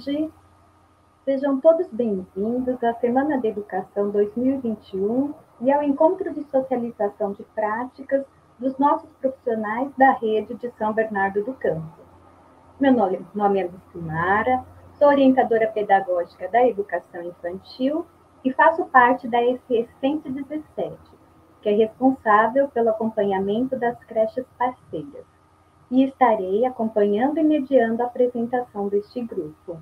tarde. Sejam todos bem-vindos à Semana de Educação 2021 e ao encontro de socialização de práticas dos nossos profissionais da rede de São Bernardo do Campo. Meu nome, nome é Lucimara, sou orientadora pedagógica da educação infantil e faço parte da EFES 17, que é responsável pelo acompanhamento das creches parceiras e estarei acompanhando e mediando a apresentação deste grupo.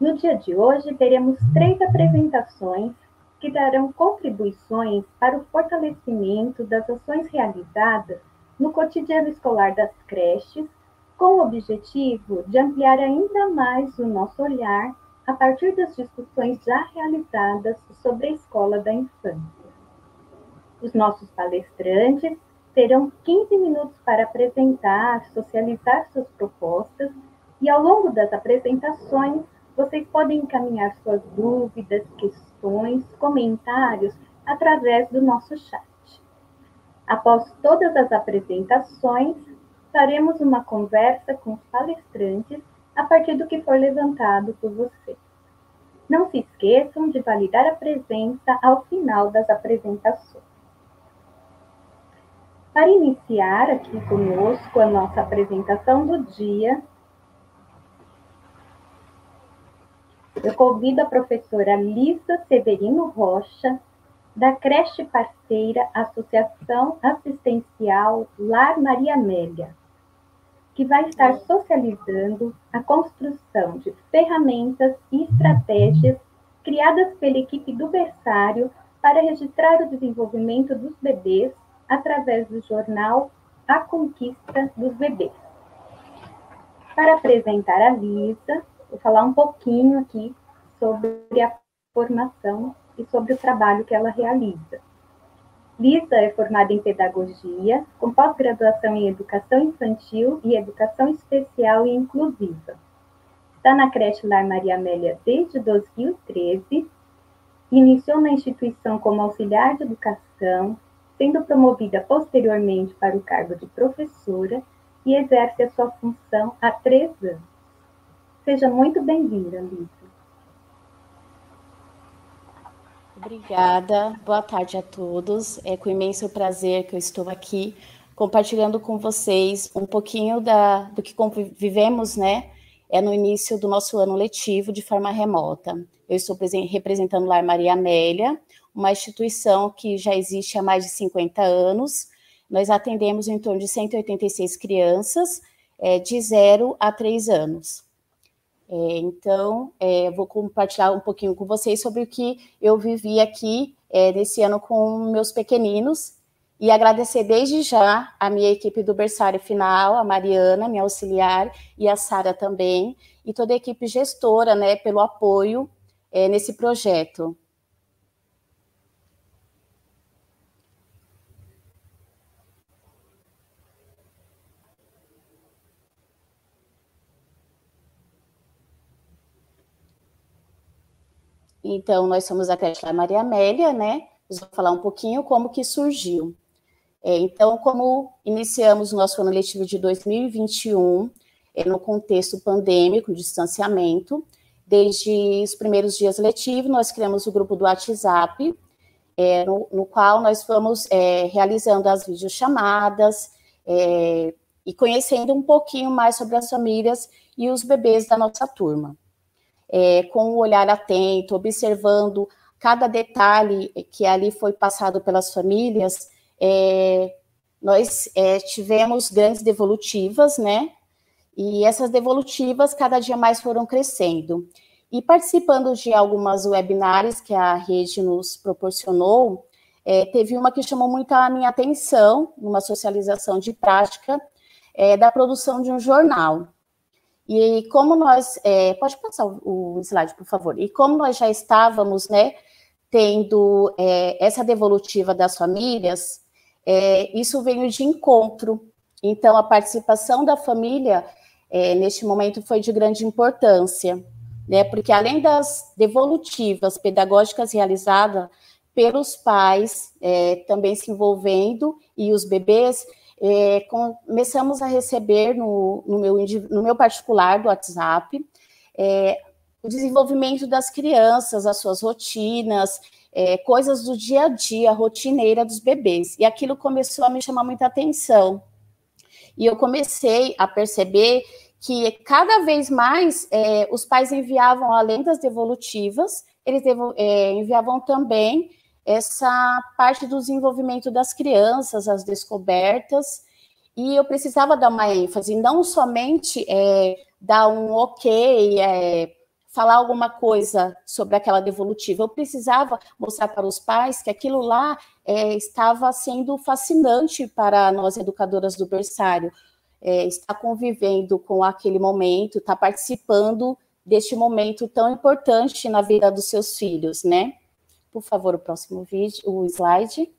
No dia de hoje, teremos três apresentações que darão contribuições para o fortalecimento das ações realizadas no cotidiano escolar das creches, com o objetivo de ampliar ainda mais o nosso olhar a partir das discussões já realizadas sobre a escola da infância. Os nossos palestrantes terão 15 minutos para apresentar, socializar suas propostas e ao longo das apresentações vocês podem encaminhar suas dúvidas, questões, comentários através do nosso chat. Após todas as apresentações, faremos uma conversa com os palestrantes a partir do que for levantado por vocês. Não se esqueçam de validar a presença ao final das apresentações. Para iniciar aqui conosco a nossa apresentação do dia, eu convido a professora Lisa Severino Rocha, da creche parceira Associação Assistencial Lar Maria Amélia, que vai estar socializando a construção de ferramentas e estratégias criadas pela equipe do berçário para registrar o desenvolvimento dos bebês através do jornal A Conquista dos Bebês. Para apresentar a Lisa, vou falar um pouquinho aqui sobre a formação e sobre o trabalho que ela realiza. Lisa é formada em pedagogia, com pós-graduação em educação infantil e educação especial e inclusiva. Está na creche Lar Maria Amélia desde 2013. Iniciou na instituição como auxiliar de educação, sendo promovida posteriormente para o cargo de professora e exerce a sua função há três anos. Seja muito bem-vinda, Lisa. Obrigada, boa tarde a todos. É com imenso prazer que eu estou aqui compartilhando com vocês um pouquinho da, do que vivemos, né? É no início do nosso ano letivo de forma remota. Eu estou representando o Maria Amélia, uma instituição que já existe há mais de 50 anos. Nós atendemos em torno de 186 crianças é, de 0 a 3 anos. É, então, é, vou compartilhar um pouquinho com vocês sobre o que eu vivi aqui é, nesse ano com meus pequeninos e agradecer desde já a minha equipe do berçário final, a Mariana, minha auxiliar, e a Sara também, e toda a equipe gestora, né, pelo apoio é, nesse projeto. Então, nós somos a creche Maria Amélia, né? Vou falar um pouquinho como que surgiu. É, então, como iniciamos o nosso ano letivo de 2021, é, no contexto pandêmico, distanciamento, desde os primeiros dias letivos, nós criamos o grupo do WhatsApp, é, no, no, qual nós fomos é, realizando as videochamadas é, e conhecendo um pouquinho mais sobre as famílias e os bebês da nossa turma é, com o um olhar atento, observando cada detalhe que ali foi passado pelas famílias, é, nós é, tivemos grandes devolutivas, né? E essas devolutivas cada dia mais foram crescendo. E participando de algumas webinários que a rede nos proporcionou, é, teve uma que chamou muito a minha atenção, uma socialização de prática, é, da produção de um jornal. E como nós, é, pode passar o, slide, por favor. E como nós já estávamos, né, tendo é, essa devolutiva das famílias, é, isso veio de encontro. Então, a participação da família é, neste momento foi de grande importância, né, porque além das devolutivas pedagógicas realizadas pelos pais, é, também se envolvendo, e os bebês, é, começamos a receber no, no, meu, no meu particular do WhatsApp é, o desenvolvimento das crianças, as suas rotinas, é, coisas do dia a dia, rotineira dos bebês. E aquilo começou a me chamar muita atenção. E eu comecei a perceber que cada vez mais é, os pais enviavam, além das devolutivas, eles devo, é, enviavam também essa parte do desenvolvimento das crianças, as descobertas, e eu precisava dar uma ênfase, não somente é, dar um ok, é, falar alguma coisa sobre aquela devolutiva. Eu precisava mostrar para os pais que aquilo lá é, estava sendo fascinante para nós educadoras do berçário. É, estar convivendo com aquele momento, estar participando deste momento tão importante na vida dos seus filhos, né? Por favor, o próximo vídeo, o slide.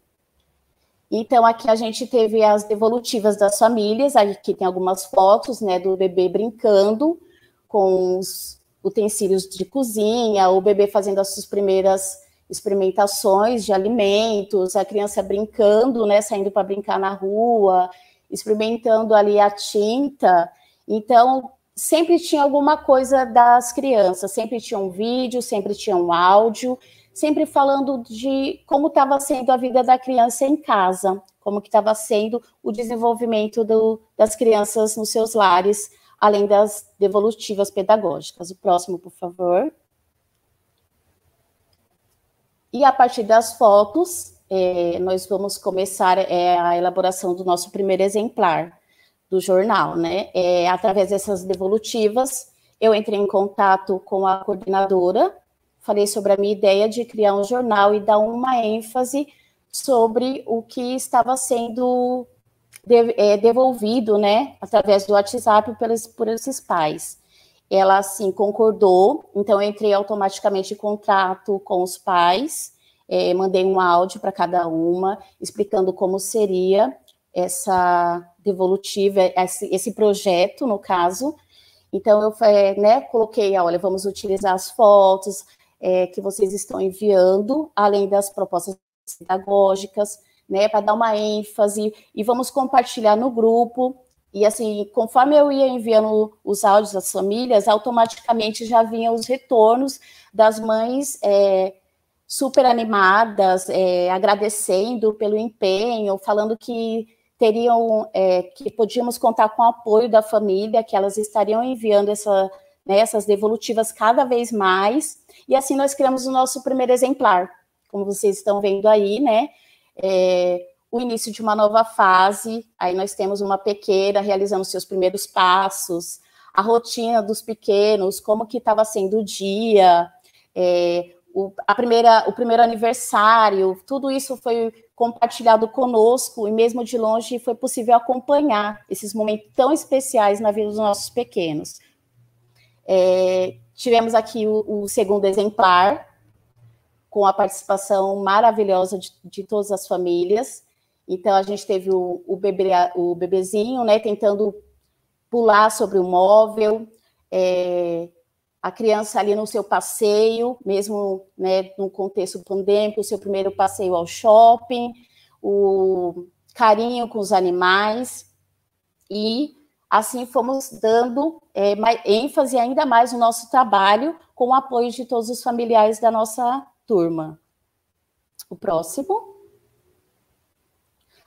Então, aqui a gente teve as devolutivas das famílias, aqui tem algumas fotos, né, do bebê brincando com os utensílios de cozinha, o bebê fazendo as suas primeiras experimentações de alimentos, a criança brincando, né, saindo para brincar na rua, experimentando ali a tinta. Então, sempre tinha alguma coisa das crianças, sempre tinha um vídeo, sempre tinha um áudio, sempre falando de como estava sendo a vida da criança em casa, como que estava sendo o desenvolvimento do, das crianças nos seus lares, além das devolutivas pedagógicas. O próximo, por favor. E a partir das fotos, é, nós vamos começar é, a elaboração do nosso primeiro exemplar do jornal, né? É, através dessas devolutivas, eu entrei em contato com a coordenadora, falei sobre a minha ideia de criar um jornal e dar uma ênfase sobre o que estava sendo é, devolvido, né, através do WhatsApp pelos, por esses pais. Ela, assim, concordou, então eu entrei automaticamente em contato com os pais, é, mandei um áudio para cada uma, explicando como seria essa devolutiva, esse, esse projeto, no caso. Então, eu né, coloquei, olha, vamos utilizar as fotos é, que vocês estão enviando, além das propostas pedagógicas, né, para dar uma ênfase, e vamos compartilhar no grupo. E assim, conforme eu ia enviando os áudios das famílias, automaticamente já vinham os retornos das mães é, super animadas, é, agradecendo pelo empenho, falando que teriam, é, que podíamos contar com o apoio da família, que elas estariam enviando essa, né, essas devolutivas cada vez mais. E assim nós criamos o nosso primeiro exemplar, como vocês estão vendo aí, né? é, o início de uma nova fase. Aí nós temos uma pequena realizando seus primeiros passos, a rotina dos pequenos, como que estava sendo o dia, é, o, a primeira, o primeiro aniversário, tudo isso foi compartilhado conosco e mesmo de longe foi possível acompanhar esses momentos tão especiais na vida dos nossos pequenos. É, tivemos aqui o, o segundo exemplar, com a participação maravilhosa de, de todas as famílias. Então, a gente teve o, o, bebê, o bebezinho, né, tentando pular sobre o móvel, é, a criança ali no seu passeio, mesmo né, no contexto pandêmico, o seu primeiro passeio ao shopping, o carinho com os animais, e assim fomos dando é, mais, ênfase ainda mais no nosso trabalho, com o apoio de todos os familiares da nossa turma. O próximo.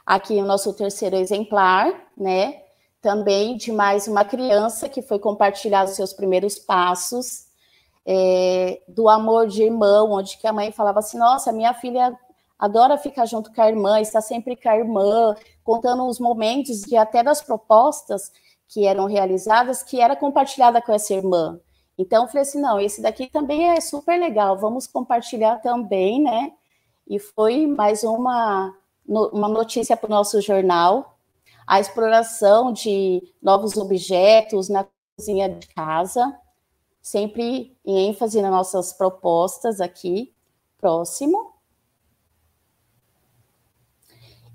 Aqui o nosso terceiro exemplar, né? Também de mais uma criança que foi compartilhar os seus primeiros passos, é, do amor de irmão, onde que a mãe falava assim, nossa, minha filha adora ficar junto com a irmã, está sempre com a irmã, contando os momentos de até das propostas que eram realizadas, que era compartilhada com essa irmã. Então, eu falei assim, não, esse daqui também é super legal, vamos compartilhar também, né? E foi mais uma, uma notícia para o nosso jornal, a exploração de novos objetos na cozinha de casa, sempre em ênfase nas nossas propostas aqui. Próximo.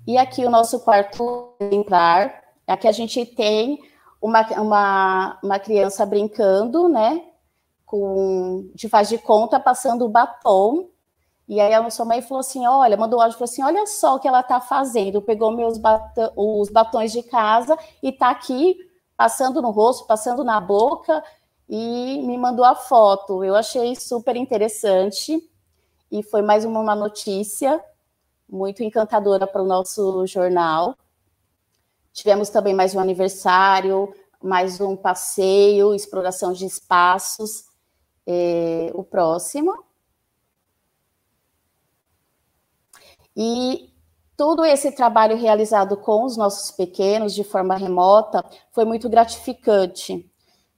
E aqui o nosso quarto exemplar, aqui a gente tem uma, uma, uma criança brincando, né? com, de faz de conta passando o batom. E aí a sua mãe falou assim, olha, mandou áudio, falou assim, olha só o que ela está fazendo. Pegou meus batom, os batons de casa e está aqui passando no rosto, passando na boca e me mandou a foto. Eu achei super interessante e foi mais uma notícia muito encantadora para o nosso jornal. Tivemos também mais um aniversário, mais um passeio, exploração de espaços. É, o próximo. E todo esse trabalho realizado com os nossos pequenos de forma remota foi muito gratificante,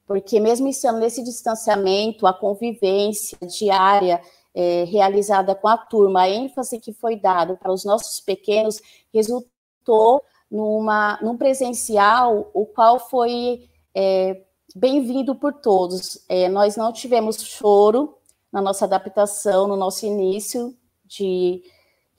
porque mesmo estando nesse distanciamento, a convivência diária é, realizada com a turma, a ênfase que foi dada para os nossos pequenos resultou numa, num presencial, o qual foi é, bem-vindo por todos. É, nós não tivemos choro na nossa adaptação, no nosso início de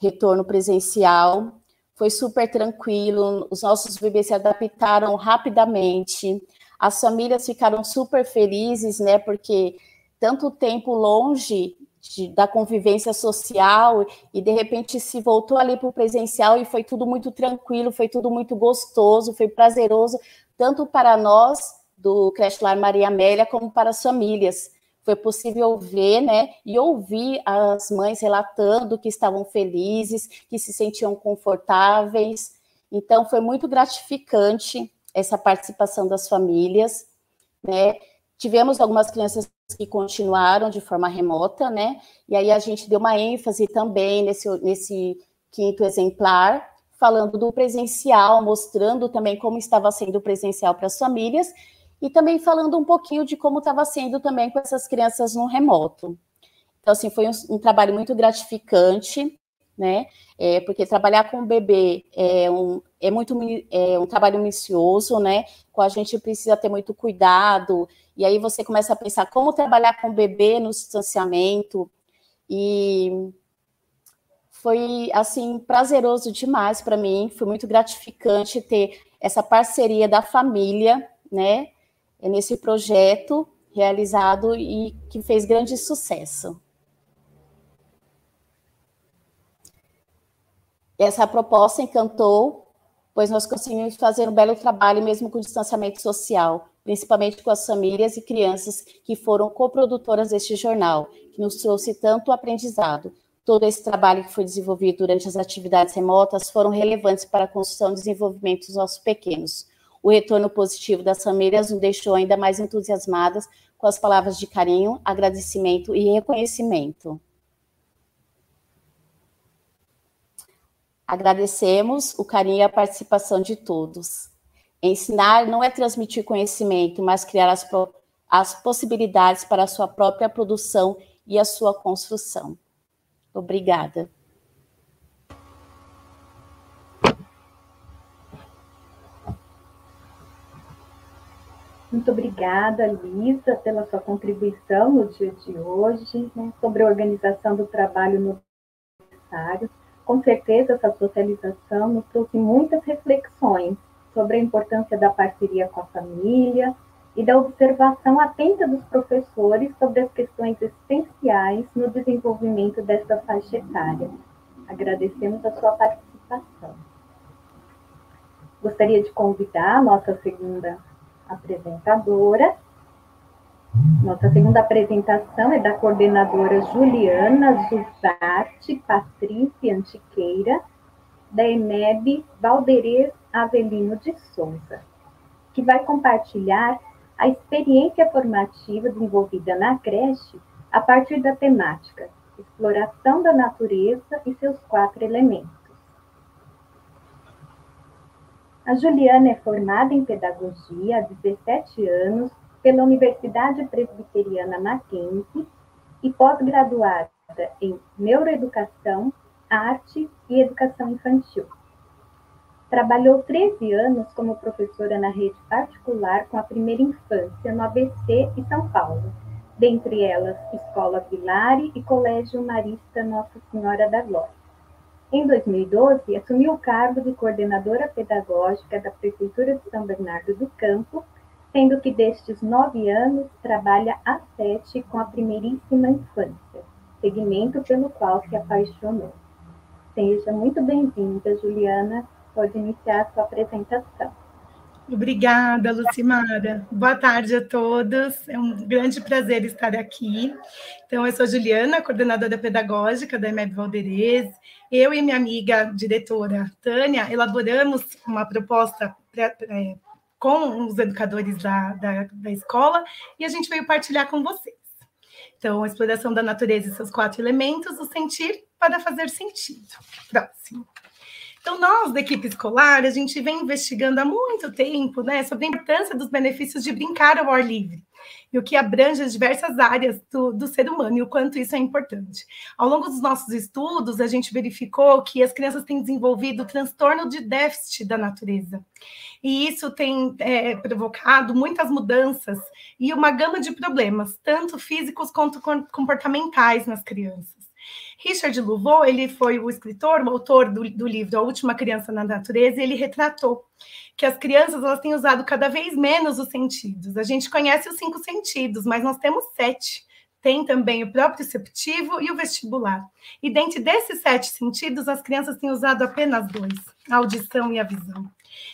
retorno presencial. Foi super tranquilo, os nossos bebês se adaptaram rapidamente, as famílias ficaram super felizes, né? Porque tanto tempo longe de, da convivência social e de repente se voltou ali para o presencial e foi tudo muito tranquilo, foi tudo muito gostoso, foi prazeroso, tanto para nós do Creche Lar Maria Amélia como para as famílias foi possível ver, né, e ouvir as mães relatando que estavam felizes, que se sentiam confortáveis. Então, foi muito gratificante essa participação das famílias, né? Tivemos algumas crianças que continuaram de forma remota, né? E aí a gente deu uma ênfase também nesse, nesse quinto exemplar, falando do presencial, mostrando também como estava sendo presencial para as famílias e também falando um pouquinho de como estava sendo também com essas crianças no remoto. Então, assim, foi um, um trabalho muito gratificante, né? É, porque trabalhar com o bebê é um, é muito é um trabalho minucioso, né? Com a gente precisa ter muito cuidado. E aí você começa a pensar como trabalhar com o bebê no distanciamento. E foi assim prazeroso demais para mim. Foi muito gratificante ter essa parceria da família, né? é nesse projeto realizado e que fez grande sucesso. Essa proposta encantou, pois nós conseguimos fazer um belo trabalho mesmo com distanciamento social, principalmente com as famílias e crianças que foram coprodutoras deste jornal, que nos trouxe tanto aprendizado. Todo esse trabalho que foi desenvolvido durante as atividades remotas foram relevantes para a construção e desenvolvimento dos nossos pequenos, o retorno positivo das famílias nos deixou ainda mais entusiasmadas com as palavras de carinho, agradecimento e reconhecimento. Agradecemos o carinho e a participação de todos. Ensinar não é transmitir conhecimento, mas criar as, as possibilidades para a sua própria produção e a sua construção. Obrigada. Muito obrigada, Lisa, pela sua contribuição no dia de hoje, né, sobre a organização do trabalho no necessário. Com certeza, essa socialização nos trouxe muitas reflexões sobre a importância da parceria com a família e da observação atenta dos professores sobre as questões essenciais no desenvolvimento dessa faixa etária. Agradecemos a sua participação. Gostaria de convidar a nossa segunda apresentadora. Nossa segunda apresentação é da coordenadora Juliana Zuzarte Patrícia Antiqueira, da EMEB Valderez Avelino de Souza, que vai compartilhar a experiência formativa desenvolvida na creche a partir da temática Exploração da Natureza e seus quatro elementos. A Juliana é formada em pedagogia há 17 anos pela Universidade Presbiteriana Mackenzie e pós-graduada em neuroeducação, arte e educação infantil. Trabalhou 13 anos como professora na rede particular com a primeira infância no ABC e São Paulo, dentre elas Escola Vilari e Colégio Marista Nossa Senhora da Glória. Em 2012, assumiu o cargo de coordenadora pedagógica da Prefeitura de São Bernardo do Campo, sendo que destes nove anos trabalha há sete com a primeiríssima infância. segmento pelo qual se apaixonou. Seja muito bem-vinda, Juliana. Pode iniciar a sua apresentação. Obrigada, Lucimara. Boa tarde a todos. É um grande prazer estar aqui. Então, eu sou Juliana, coordenadora pedagógica da EMEB Valderez. Eu e minha amiga diretora Tânia elaboramos uma proposta é, com os educadores da, da, da escola e a gente veio partilhar com vocês. Então, a exploração da natureza e seus quatro elementos, o sentir para fazer sentido. Próximo. Então, nós da equipe escolar, a gente vem investigando há muito tempo né, sobre a importância dos benefícios de brincar ao ar livre e o que abrange as diversas áreas do, do ser humano e o quanto isso é importante. Ao longo dos nossos estudos, a gente verificou que as crianças têm desenvolvido transtorno de déficit da natureza. E isso tem é, provocado muitas mudanças e uma gama de problemas, tanto físicos quanto comportamentais nas crianças. Richard Louveau, ele foi o escritor, o autor do, do livro A Última Criança na Natureza, e ele retratou que as crianças elas têm usado cada vez menos os sentidos. A gente conhece os cinco sentidos, mas nós temos sete. Tem também o proprioceptivo e o vestibular. E dentre desses sete sentidos, as crianças têm usado apenas dois, a audição e a visão.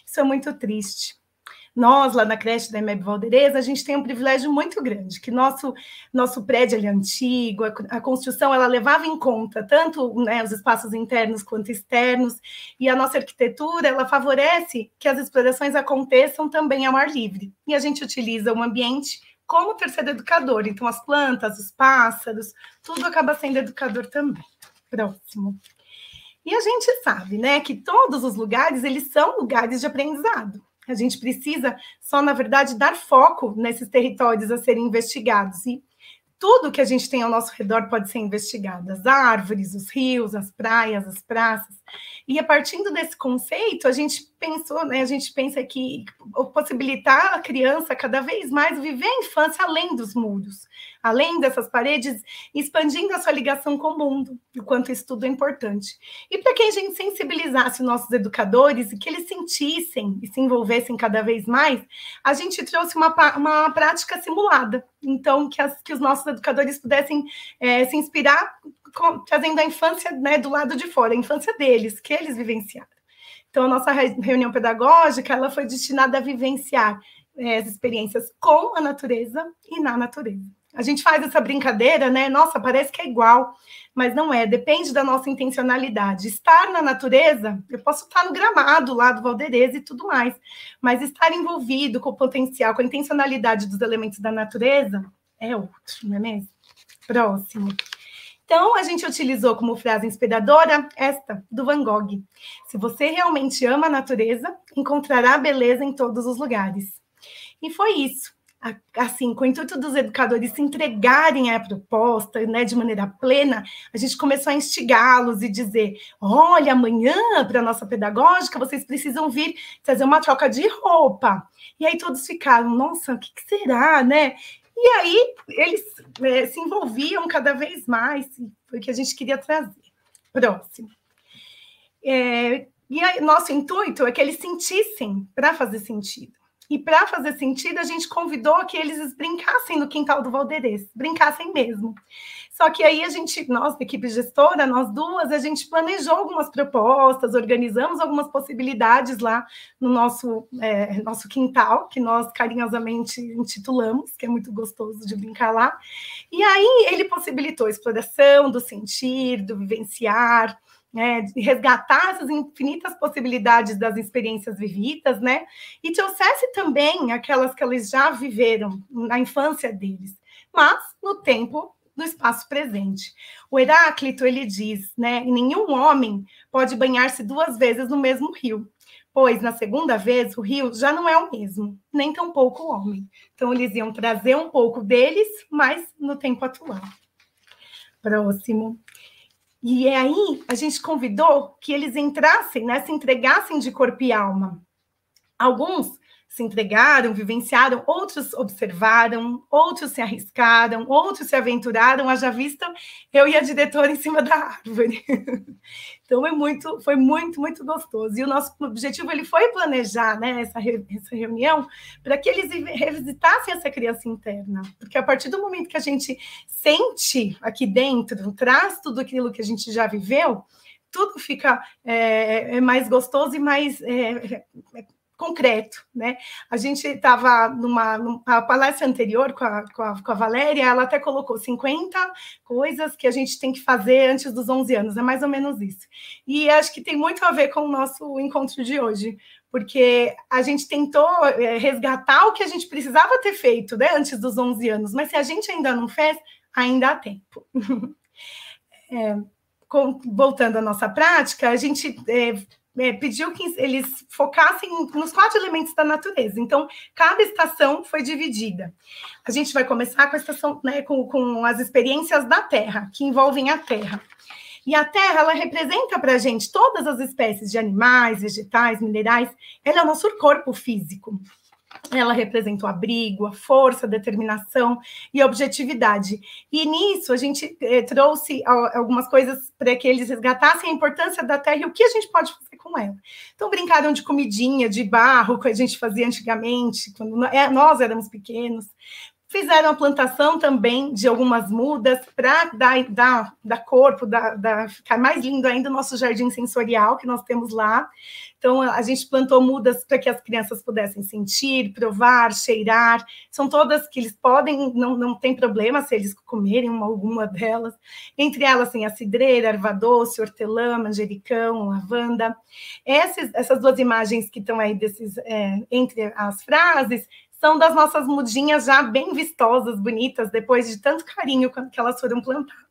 Isso é muito triste nós, lá na creche da EMEB Valdereza, a gente tem um privilégio muito grande, que nosso, nosso prédio é antigo, a, a, construção ela levava em conta tanto né, os espaços internos quanto externos, e a nossa arquitetura ela favorece que as explorações aconteçam também ao ar livre. E a gente utiliza o ambiente como terceiro educador, então as plantas, os pássaros, tudo acaba sendo educador também. Próximo. E a gente sabe, né, que todos os lugares eles são lugares de aprendizado. A gente precisa só, na verdade, dar foco nesses territórios a serem investigados. E tudo que a gente tem ao nosso redor pode ser investigado: as árvores, os rios, as praias, as praças. E a partir desse conceito, a gente pensou, né? A gente pensa que possibilitar a criança cada vez mais viver a infância além dos muros, além dessas paredes, expandindo a sua ligação com o mundo, o quanto isso tudo é importante. E para que a gente sensibilizasse os nossos educadores e que eles sentissem e se envolvessem cada vez mais, a gente trouxe uma, uma prática simulada. Então, que, as, que os nossos educadores pudessem é, se inspirar trazendo a infância né, do lado de fora, a infância deles, que eles vivenciaram. Então, a nossa reunião pedagógica ela foi destinada a vivenciar é, as experiências com a natureza e na natureza. A gente faz essa brincadeira, né? Nossa, parece que é igual, mas não é. Depende da nossa intencionalidade. Estar na natureza, eu posso estar no gramado lá do Valdereza e tudo mais, mas estar envolvido com o potencial, com a intencionalidade dos elementos da natureza é outro, não é mesmo? Próximo. Então, a gente utilizou como frase inspiradora esta, do Van Gogh. Se você realmente ama a natureza, encontrará beleza em todos os lugares. E foi isso. Assim, com o intuito dos educadores se entregarem à proposta né, de maneira plena, a gente começou a instigá-los e dizer: olha, amanhã, para a nossa pedagógica, vocês precisam vir fazer uma troca de roupa. E aí todos ficaram, nossa, o que, que será, né? E aí eles é, se envolviam cada vez mais, foi o que a gente queria trazer. Próximo. É, e aí, nosso intuito é que eles sentissem para fazer sentido. E para fazer sentido, a gente convidou que eles brincassem no quintal do Valderês, brincassem mesmo. Só que aí a gente, nós, equipe gestora, nós duas, a gente planejou algumas propostas, organizamos algumas possibilidades lá no nosso, é, nosso quintal, que nós carinhosamente intitulamos, que é muito gostoso de brincar lá. E aí ele possibilitou a exploração do sentir, do vivenciar, né, resgatar essas infinitas possibilidades das experiências vividas, né, e trouxesse também aquelas que eles já viveram na infância deles, mas no tempo do espaço presente. O Heráclito ele diz, né, nenhum homem pode banhar-se duas vezes no mesmo rio, pois na segunda vez o rio já não é o mesmo, nem tampouco o homem. Então eles iam trazer um pouco deles, mas no tempo atual. Próximo. E é aí a gente convidou que eles entrassem, né, se entregassem de corpo e alma. Alguns se entregaram, vivenciaram, outros observaram, outros se arriscaram, outros se aventuraram, haja vista eu e a diretora em cima da árvore. Então é muito, foi muito, muito gostoso. E o nosso objetivo ele foi planejar né, essa, essa reunião para que eles revisitassem essa criança interna. Porque a partir do momento que a gente sente aqui dentro, traz tudo aquilo que a gente já viveu, tudo fica é, é mais gostoso e mais é, é concreto, né? A gente estava numa, numa palestra anterior com a, com, a, com a Valéria, ela até colocou 50 coisas que a gente tem que fazer antes dos 11 anos, é mais ou menos isso. E acho que tem muito a ver com o nosso encontro de hoje, porque a gente tentou é, resgatar o que a gente precisava ter feito né, antes dos 11 anos, mas se a gente ainda não fez, ainda há tempo. é, voltando à nossa prática, a gente é, é, pediu que eles focassem nos quatro elementos da natureza. Então, cada estação foi dividida. A gente vai começar com a estação, né, com, com as experiências da Terra, que envolvem a Terra. E a Terra, ela representa para a gente todas as espécies de animais, vegetais, minerais. Ela é o nosso corpo físico. Ela representa o abrigo, a força, a determinação e a objetividade. E nisso a gente eh, trouxe algumas coisas para que eles resgatassem a importância da terra e o que a gente pode fazer com ela. Então, brincaram de comidinha, de barro, que a gente fazia antigamente, quando é, nós éramos pequenos. Fizeram a plantação também de algumas mudas para dar, dar, dar corpo, dar, dar, ficar mais lindo ainda o nosso jardim sensorial que nós temos lá. Então, a gente plantou mudas para que as crianças pudessem sentir, provar, cheirar. São todas que eles podem, não, não tem problema se eles comerem uma, alguma delas. Entre elas, tem a cidreira, erva doce, hortelã, manjericão, lavanda. Essas, essas duas imagens que estão aí desses, é, entre as frases são das nossas mudinhas já bem vistosas, bonitas, depois de tanto carinho que elas foram plantadas.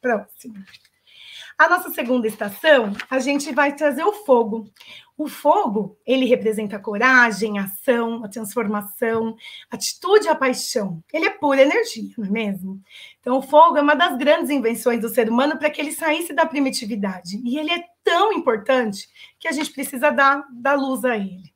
Próximo. A nossa segunda estação, a gente vai trazer o fogo. O fogo, ele representa a coragem, a ação, a transformação, a atitude a paixão. Ele é pura energia, não é mesmo? Então, o fogo é uma das grandes invenções do ser humano para que ele saísse da primitividade. E ele é tão importante que a gente precisa dar, dar luz a ele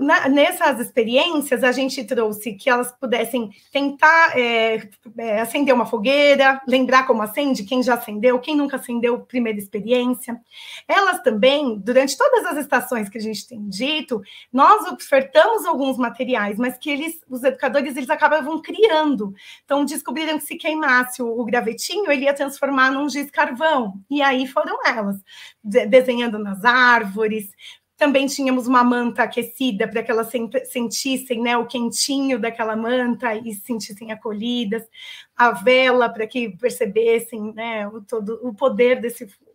na, nessas experiências, a gente trouxe que elas pudessem tentar é, é, acender uma fogueira, lembrar como acende, quem já acendeu, quem nunca acendeu, primeira experiência. Elas também, durante todas as estações que a gente tem dito, nós ofertamos alguns materiais, mas que eles, os educadores, eles acabavam criando. Então, descobriram que se queimasse o, o gravetinho, ele ia transformar num giz carvão. E aí foram elas, de, desenhando nas árvores, também tínhamos uma manta aquecida para que elas sentissem né, o quentinho daquela manta e se sentissem acolhidas, a vela para que percebessem né, o, todo, o poder desse fogo.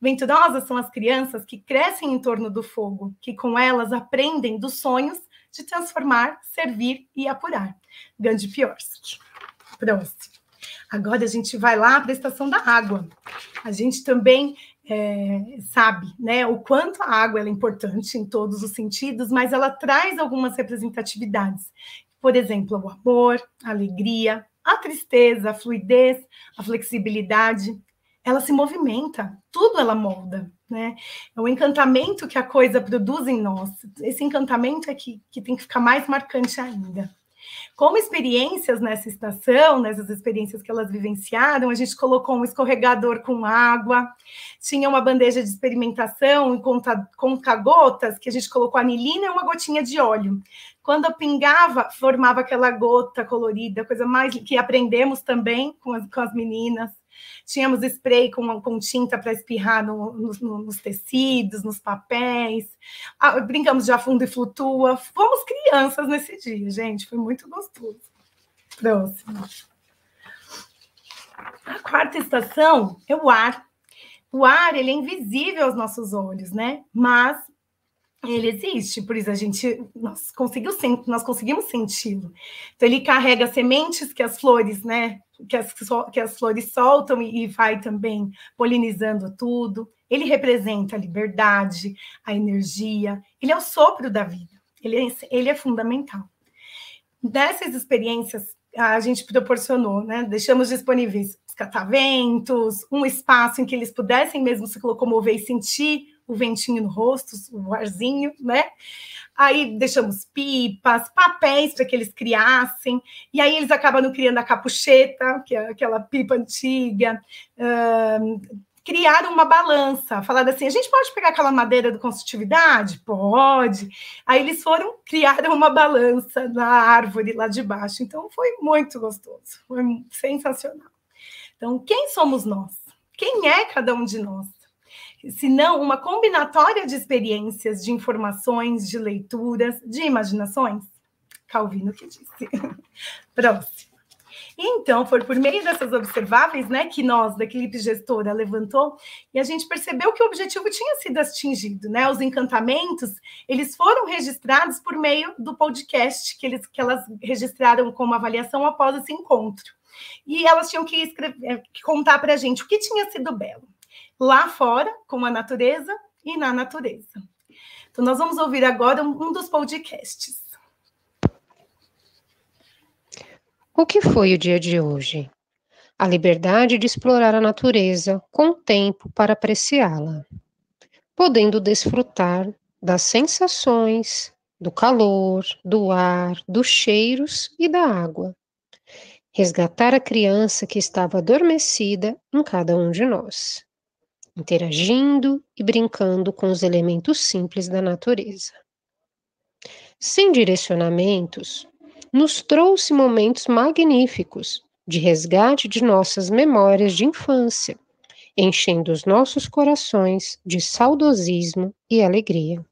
Venturosas são as crianças que crescem em torno do fogo, que com elas aprendem dos sonhos de transformar, servir e apurar. Gandhi Piorsky. Próximo. Agora a gente vai lá para a estação da água. A gente também é, sabe né, o quanto a água é importante em todos os sentidos, mas ela traz algumas representatividades. Por exemplo, o amor, a alegria, a tristeza, a fluidez, a flexibilidade. Ela se movimenta, tudo ela molda. Né? É o encantamento que a coisa produz em nós. Esse encantamento é que, que tem que ficar mais marcante ainda. Como experiências nessa estação, nessas experiências que elas vivenciaram, a gente colocou um escorregador com água, tinha uma bandeja de experimentação com conta-gotas, que a gente colocou anilina e uma gotinha de óleo. Quando eu formava aquela gota colorida, coisa mais que aprendemos também com as, com as meninas. Tínhamos spray com, com tinta para espirrar no, no, nos tecidos, nos papéis. Ah, brincamos de afundo e flutua. Fomos crianças nesse dia, gente. Foi muito gostoso. Próximo. A quarta estação é o ar. O ar, ele é invisível aos nossos olhos, né? Mas ele existe, por isso a gente nós, conseguiu, nós conseguimos senti-lo. Então ele carrega sementes que as flores, né, que as, que as flores soltam e, e vai também polinizando tudo. Ele representa a liberdade, a energia, ele é o sopro da vida, ele é, ele é fundamental. Dessas experiências a gente proporcionou, né? Deixamos disponíveis os cataventos, um espaço em que eles pudessem mesmo se locomover e sentir o ventinho no rosto, o arzinho, né? Aí deixamos pipas, papéis para que eles criassem, e aí eles acabam criando a capucheta, que é aquela pipa antiga. Criaram uma balança, falaram assim: a gente pode pegar aquela madeira do construtividade? Pode. Aí eles foram, criaram uma balança na árvore lá de baixo. Então foi muito gostoso, foi sensacional. Então, quem somos nós? Quem é cada um de nós? Se não uma combinatória de experiências, de informações, de leituras, de imaginações? Calvino que disse. Próximo. Então, foi por meio dessas observáveis, né, que nós, da equipe gestora, levantou e a gente percebeu que o objetivo tinha sido atingido, né? Os encantamentos, eles foram registrados por meio do podcast que, eles, que elas registraram como avaliação após esse encontro. E elas tinham que, escrever, que contar para a gente o que tinha sido belo, lá fora, com a natureza e na natureza. Então, nós vamos ouvir agora um dos podcasts. O que foi o dia de hoje? A liberdade de explorar a natureza com tempo para apreciá-la, podendo desfrutar das sensações, do calor, do ar, dos cheiros e da água. Resgatar a criança que estava adormecida em cada um de nós, interagindo e brincando com os elementos simples da natureza. Sem direcionamentos, nos trouxe momentos magníficos de resgate de nossas memórias de infância, enchendo os nossos corações de saudosismo e alegria.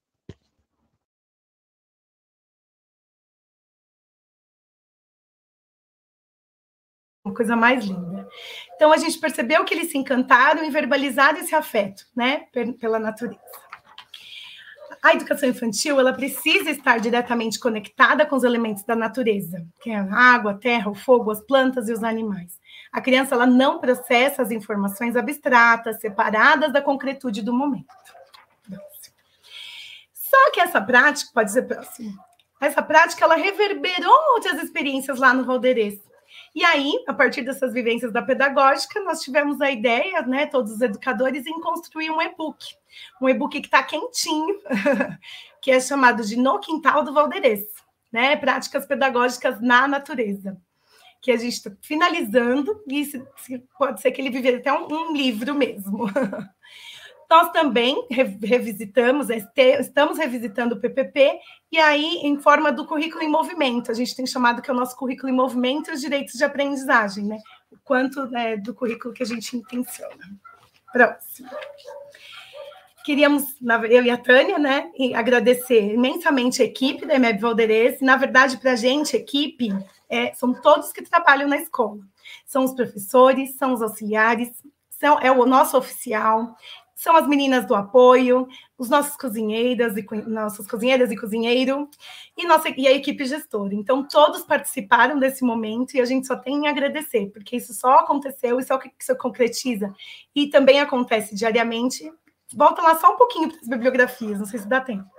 Uma coisa mais linda. Então a gente percebeu que eles se encantaram em verbalizar esse afeto, né, pela natureza a educação infantil ela precisa estar diretamente conectada com os elementos da natureza, que é a água, a terra, o fogo, as plantas e os animais. A criança ela não processa as informações abstratas, separadas da concretude do momento. Só que essa prática, pode ser próximo, essa prática ela reverberou outras experiências lá no Valderês. E aí, a partir dessas vivências da pedagógica, nós tivemos a ideia, né, todos os educadores, em construir um e-book. Um e-book que está quentinho, que é chamado de No Quintal do Valderês, né? Práticas pedagógicas na natureza. Que a gente está finalizando, e pode ser que ele vive até um, um livro mesmo. Nós também revisitamos, estamos revisitando o PPP, e aí em forma do currículo em movimento. A gente tem chamado que é o nosso currículo em movimento e os direitos de aprendizagem, né? O quanto né, do currículo que a gente intenciona. Próximo. Queríamos, eu e a Tânia, né, agradecer imensamente a equipe da EMEB Valderez. Na verdade, para a gente, equipe, é, são todos que trabalham na escola. São os professores, são os auxiliares, são, é o nosso oficial, são as meninas do apoio, os nossos cozinheiras e nossas cozinheiras e cozinheiro e nossa e a equipe gestora. Então todos participaram desse momento e a gente só tem a agradecer, porque isso só aconteceu, é o que se concretiza e também acontece diariamente. Volta lá só um pouquinho para as bibliografias, não sei se dá tempo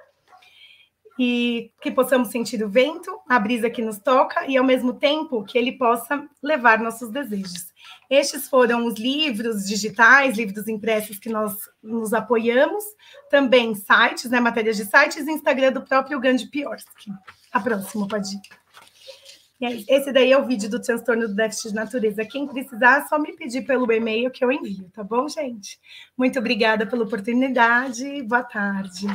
e que possamos sentir o vento, a brisa que nos toca e ao mesmo tempo que ele possa levar nossos desejos. Estes foram os livros digitais, livros impressos que nós nos apoiamos, também sites, né, matérias de sites e Instagram do próprio Gandhi Piorsky. A próxima, pode ir. Esse daí é o vídeo do transtorno do déficit de natureza. Quem precisar, só me pedir pelo e-mail que eu envio, tá bom, gente? Muito obrigada pela oportunidade. Boa tarde.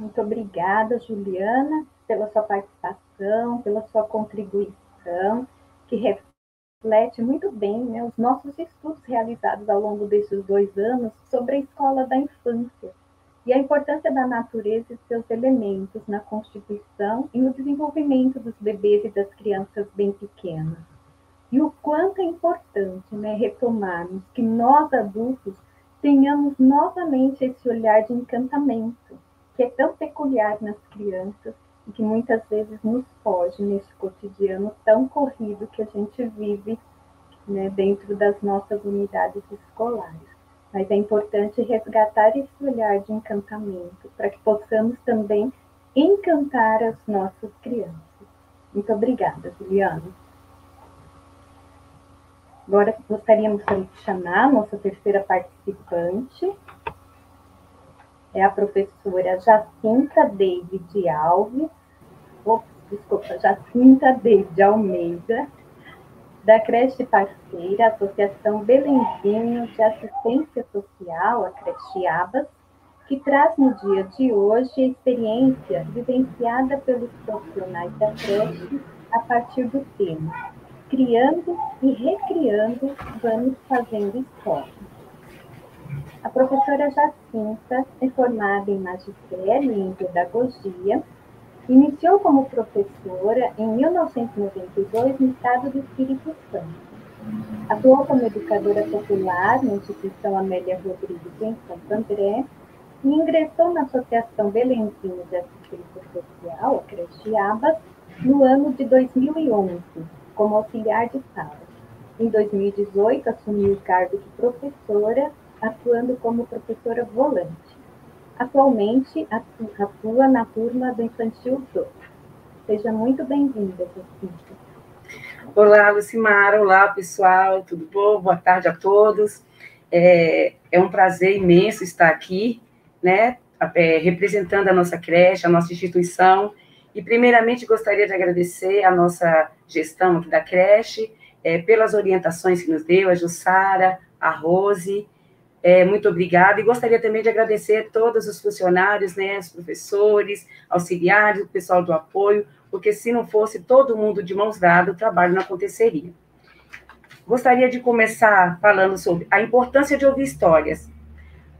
Muito obrigada, Juliana, pela sua participação, pela sua contribuição, que reflete muito bem né, os nossos estudos realizados ao longo desses dois anos sobre a escola da infância e a importância da natureza e seus elementos na constituição e no desenvolvimento dos bebês e das crianças bem pequenas. E o quanto é importante né, retomarmos que nós adultos tenhamos novamente esse olhar de encantamento que é tão peculiar nas crianças e que muitas vezes nos foge nesse cotidiano tão corrido que a gente vive né, dentro das nossas unidades escolares. Mas é importante resgatar esse olhar de encantamento para que possamos também encantar as nossas crianças. Muito obrigada, Juliana. Agora gostaríamos de chamar a nossa terceira participante, é a professora Jacinta David Alves, oh, desculpa, Jacinta David Almeida, da creche parceira, Associação Belenzinho de Assistência Social, a creche Abas, que traz no dia de hoje a experiência vivenciada pelos profissionais da creche a partir do tema Criando e Recriando, vamos fazendo escola. A professora Jacinta é formada em magistério e em pedagogia, iniciou como professora em 1992 no estado do Espírito Santo. Atuou como educadora popular na instituição Amélia Rodrigues em Santo André e ingressou na Associação Belenzinho de Assistência Social, a Creche Abas, no ano de 2011, como auxiliar de sala. Em 2018, assumiu o cargo de professora atuando como professora volante. Atualmente, atua na turma do Infantil 2. Seja muito bem-vinda, Jacinta. Olá, Lucimara. Olá, pessoal. Tudo bom? Boa tarde a todos. É, é um prazer imenso estar aqui, né, é, representando a nossa creche, a nossa instituição. E, primeiramente, gostaria de agradecer a nossa gestão aqui da creche, é, pelas orientações que nos deu, a Jussara, a Rose, é, muito obrigada. E gostaria também de agradecer a todos os funcionários, né, os professores, auxiliares, o pessoal do apoio, porque se não fosse todo mundo de mãos dadas, o trabalho não aconteceria. Gostaria de começar falando sobre a importância de ouvir histórias.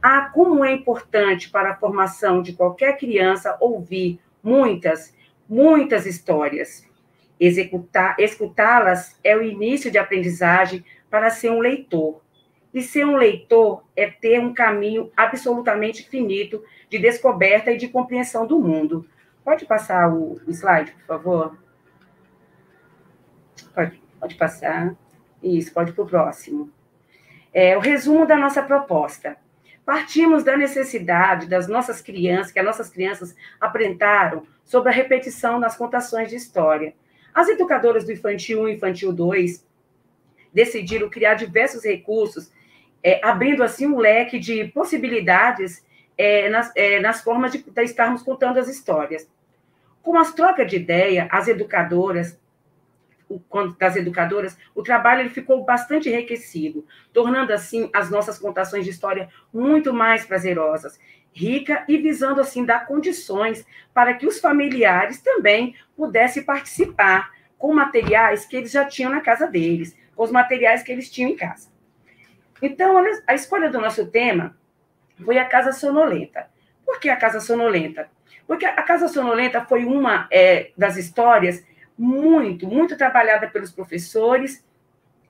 Ah, como é importante para a formação de qualquer criança ouvir muitas, muitas histórias. Executar, escutá-las é o início de aprendizagem para ser um leitor. E ser um leitor é ter um caminho absolutamente finito de descoberta e de compreensão do mundo. Pode passar o, slide, por favor? Pode, pode passar. Isso, pode para o próximo. É, o resumo da nossa proposta. Partimos da necessidade das nossas crianças, que as nossas crianças aprendaram sobre a repetição nas contações de história. As educadoras do Infantil 1 e Infantil 2 decidiram criar diversos recursos é, abrindo assim um leque de possibilidades é, nas, é, nas, formas de, de, estarmos contando as histórias. Com as trocas de ideia, as educadoras, o, das educadoras, o trabalho ele ficou bastante enriquecido, tornando assim as nossas contações de história muito mais prazerosas, rica e visando assim dar condições para que os familiares também pudessem participar com materiais que eles já tinham na casa deles, com os materiais que eles tinham em casa. Então, a escolha do nosso tema foi a Casa Sonolenta. Por que a Casa Sonolenta? Porque a Casa Sonolenta foi uma é, das histórias muito, muito trabalhada pelos professores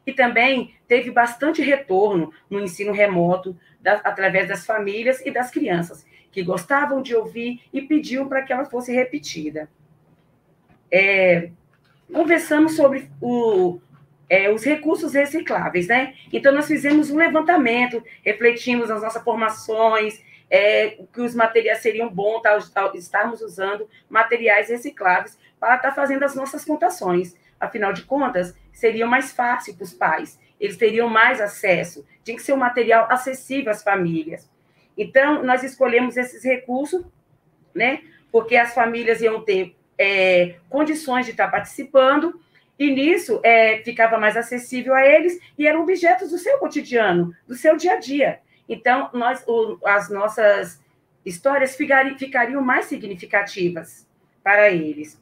e também teve bastante retorno no ensino remoto, da, através das famílias e das crianças, que gostavam de ouvir e pediam para que ela fosse repetida. É, conversamos sobre o, é, os recursos recicláveis, né? Então, nós fizemos um levantamento, refletimos nas nossas formações, é, que os materiais seriam bons, tá, estarmos usando materiais recicláveis para estar tá fazendo as nossas contações. Afinal de contas, seria mais fácil para os pais, eles teriam mais acesso, tinha que ser um material acessível às famílias. Então, nós escolhemos esses recursos, né? Porque as famílias iam ter é, condições de estar tá participando, e nisso é, ficava mais acessível a eles e eram objetos do seu cotidiano, do seu dia a dia. Então, nós, o, as nossas histórias ficariam, ficariam mais significativas para eles.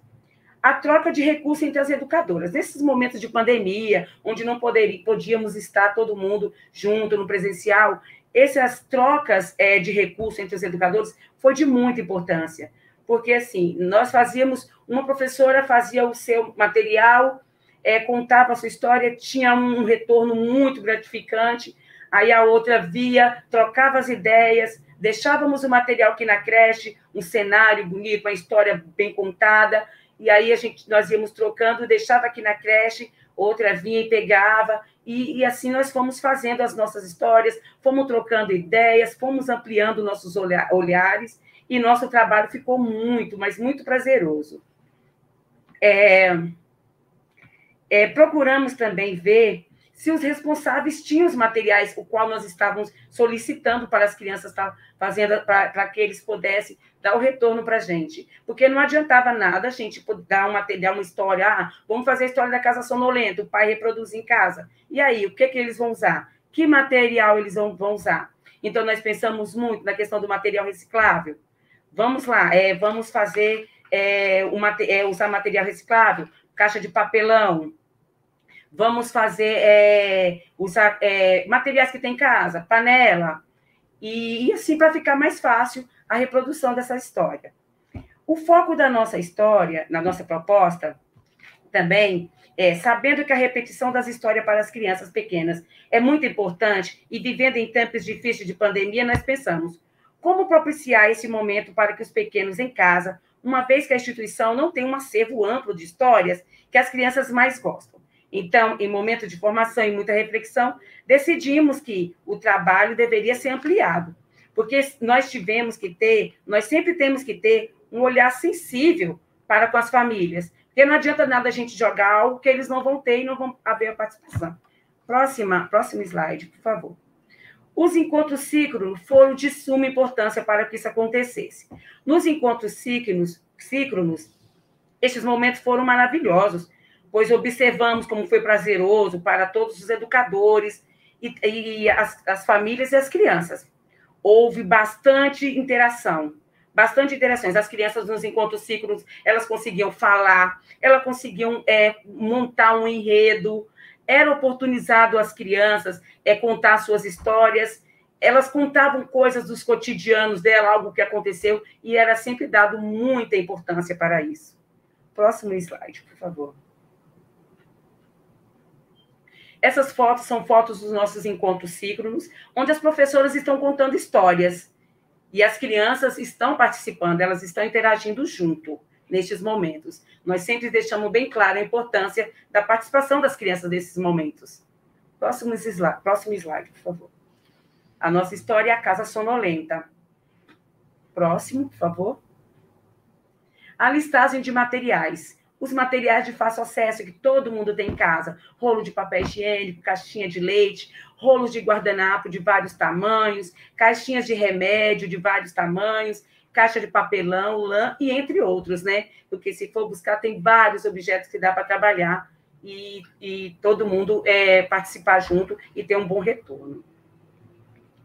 A troca de recursos entre as educadoras. Nesses momentos de pandemia, onde não poderia, podíamos estar todo mundo junto no presencial, essas trocas é, de recursos entre os educadores foi de muita importância. Porque, assim, nós fazíamos, uma professora fazia o seu material, é, contava a sua história, tinha um retorno muito gratificante. Aí a outra via, trocava as ideias, deixávamos o material aqui na creche, um cenário bonito, uma história bem contada, e aí a gente, nós íamos trocando, deixava aqui na creche, outra vinha e pegava, e, e assim nós fomos fazendo as nossas histórias, fomos trocando ideias, fomos ampliando nossos olhares, e nosso trabalho ficou muito, mas muito prazeroso. É, é, procuramos também ver se os responsáveis tinham os materiais, o qual nós estávamos solicitando para as crianças estar fazendo, para que eles pudessem dar o retorno para a gente. Porque não adiantava nada a gente dar um material, uma história, ah, vamos fazer a história da casa sonolenta, o pai reproduzir em casa. E aí, o que, que eles vão usar? Que material eles vão, vão usar? Então, nós pensamos muito na questão do material reciclável. Vamos lá, é, vamos fazer, é, uma, é, usar material reciclável, caixa de papelão, vamos fazer, é, usar é, materiais que tem em casa, panela, e, e assim para ficar mais fácil a reprodução dessa história. O foco da nossa história, na nossa proposta, também é, sabendo que a repetição das histórias para as crianças pequenas é muito importante e vivendo em tempos difíceis de pandemia, nós pensamos como propiciar esse momento para que os pequenos em casa, uma vez que a instituição não tem um acervo amplo de histórias que as crianças mais gostam. Então, em momento de formação e muita reflexão, decidimos que o trabalho deveria ser ampliado, porque nós tivemos que ter, nós sempre temos que ter um olhar sensível para com as famílias, porque não adianta nada a gente jogar algo que eles não vão ter e não vão haver a participação. Próxima, próximo slide, por favor. Os encontros síncronos foram de suma importância para que isso acontecesse. Nos encontros síncronos, síncronos estes momentos foram maravilhosos, pois observamos como foi prazeroso para todos os educadores e, e as, as famílias e as crianças. Houve bastante interação, bastante interações. As crianças nos encontros ciclos, elas conseguiam falar, elas conseguiam é, montar um enredo, era oportunizado às crianças é, contar suas histórias, elas contavam coisas dos cotidianos dela, algo que aconteceu, e era sempre dado muita importância para isso. Próximo slide, por favor. Essas fotos são fotos dos nossos encontros síncronos, onde as professoras estão contando histórias. E as crianças estão participando, elas estão interagindo junto nestes momentos. Nós sempre deixamos bem clara a importância da participação das crianças nesses momentos. Próximo slide, próximo slide, por favor. A nossa história é a Casa Sonolenta. Próximo, por favor. A listagem de materiais os materiais de fácil acesso que todo mundo tem em casa: rolo de papel higiênico, caixinha de leite, rolos de guardanapo de vários tamanhos, caixinhas de remédio de vários tamanhos, caixa de papelão, lã e entre outros, né? Porque se for buscar, tem vários objetos que dá para trabalhar e, e, todo mundo é, participar junto e ter um bom retorno.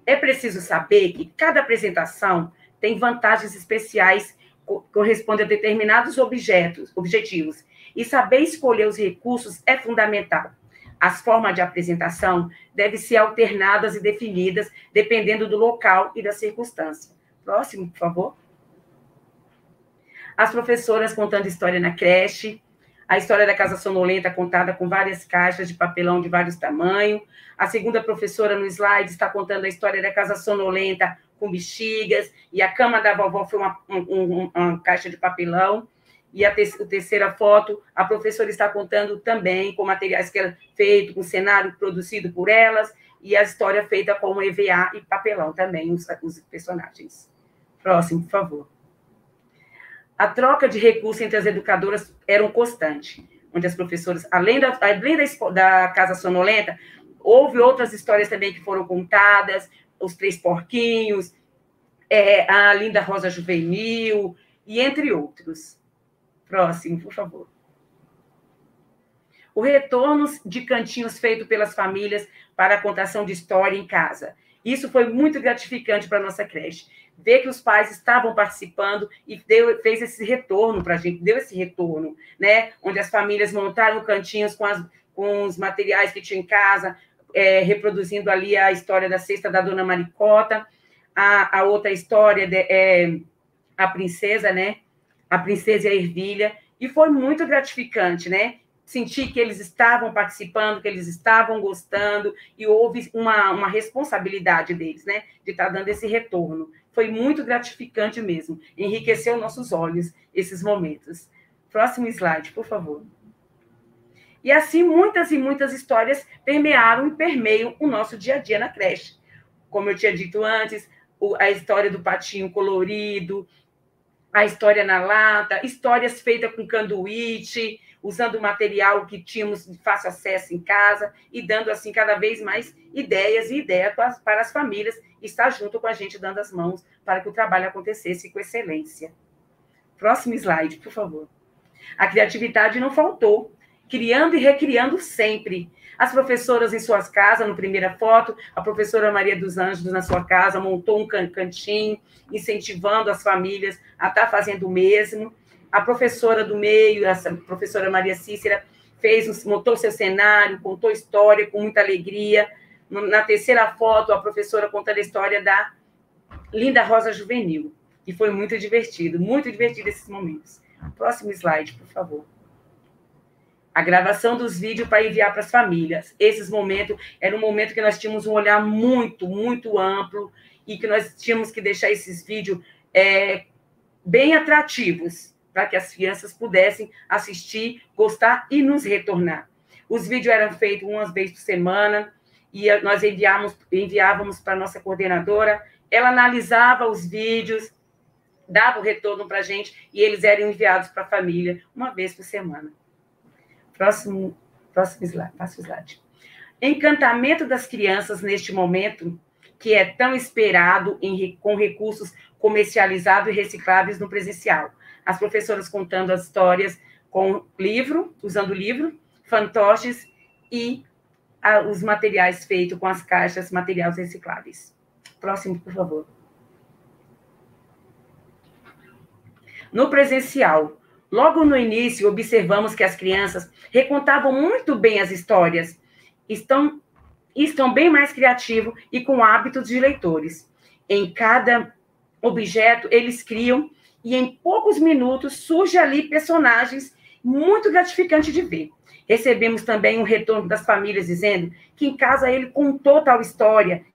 É preciso saber que cada apresentação tem vantagens especiais corresponde a determinados objetos, objetivos. E saber escolher os recursos é fundamental. As formas de apresentação devem ser alternadas e definidas dependendo do local e da circunstância. Próximo, por favor. As professoras contando história na creche, a história da casa sonolenta contada com várias caixas de papelão de vários tamanhos. A segunda professora no slide está contando a história da casa sonolenta com bexigas, e a cama da vovó foi uma, um, uma caixa de papelão. E a, te, a, terceira foto, a professora está contando também com materiais que ela feito, com cenário produzido por elas, e a história feita com EVA e papelão também, os, os personagens. Próximo, por favor. A troca de recursos entre as educadoras era um constante, onde as professoras, além da, além da, da Casa Sonolenta, houve outras histórias também que foram contadas, os Três Porquinhos, é, a Linda Rosa Juvenil, e entre outros. Próximo, por favor. O retorno de cantinhos feito pelas famílias para a contação de história em casa. Isso foi muito gratificante para a nossa creche. Ver que os pais estavam participando e deu, fez esse retorno para a gente, deu esse retorno, né? Onde as famílias montaram cantinhos com, as, com os materiais que tinham em casa, é, reproduzindo ali a história da cesta da dona Maricota, a, a outra história de, é, a princesa, né? A princesa e a ervilha, e foi muito gratificante, né? Sentir que eles estavam participando, que eles estavam gostando, e houve uma, uma responsabilidade deles, né? De estar tá dando esse retorno. Foi muito gratificante mesmo. Enriqueceu nossos olhos esses momentos. Próximo slide, por favor. E assim, muitas e muitas histórias permearam e permeiam o nosso dia a dia na creche. Como eu tinha dito antes, a história do patinho colorido, a história na lata, histórias feitas com canduíte, usando material que tínhamos de fácil acesso em casa e dando, assim, cada vez mais ideias e ideias para as famílias estar junto com a gente, dando as mãos para que o trabalho acontecesse com excelência. Próximo slide, por favor. A criatividade não faltou, criando e recriando sempre. As professoras em suas casas, no primeira foto, a professora Maria dos Anjos, na sua casa, montou um cantinho, incentivando as famílias a estar fazendo o mesmo. A professora do meio, a professora Maria Cícera, fez, montou seu cenário, contou história com muita alegria. Na terceira foto, a professora contando a história da Linda Rosa Juvenil, que foi muito divertido, muito divertido esses momentos. Próximo slide, por favor a gravação dos vídeos para enviar para as famílias. Esses momentos era um momento que nós tínhamos um olhar muito, muito amplo e que nós tínhamos que deixar esses vídeos é, bem atrativos para que as crianças pudessem assistir, gostar e nos retornar. Os vídeos eram feitos umas vezes por semana e nós enviávamos, enviávamos para nossa coordenadora, ela analisava os vídeos, dava o retorno para a gente e eles eram enviados para a família uma vez por semana. Próximo, próximo slide, próximo slide. Encantamento das crianças neste momento, que é tão esperado em, com recursos comercializados e recicláveis no presencial. As professoras contando as histórias com livro, usando livro, fantoches e a, os materiais feitos com as caixas, materiais recicláveis. Próximo, por favor. No presencial, Logo no início, observamos que as crianças recontavam muito bem as histórias, estão, estão bem mais criativos e com hábitos de leitores. Em cada objeto, eles criam e em poucos minutos surge ali personagens muito gratificante de ver. Recebemos também um retorno das famílias dizendo que em casa ele contou tal história.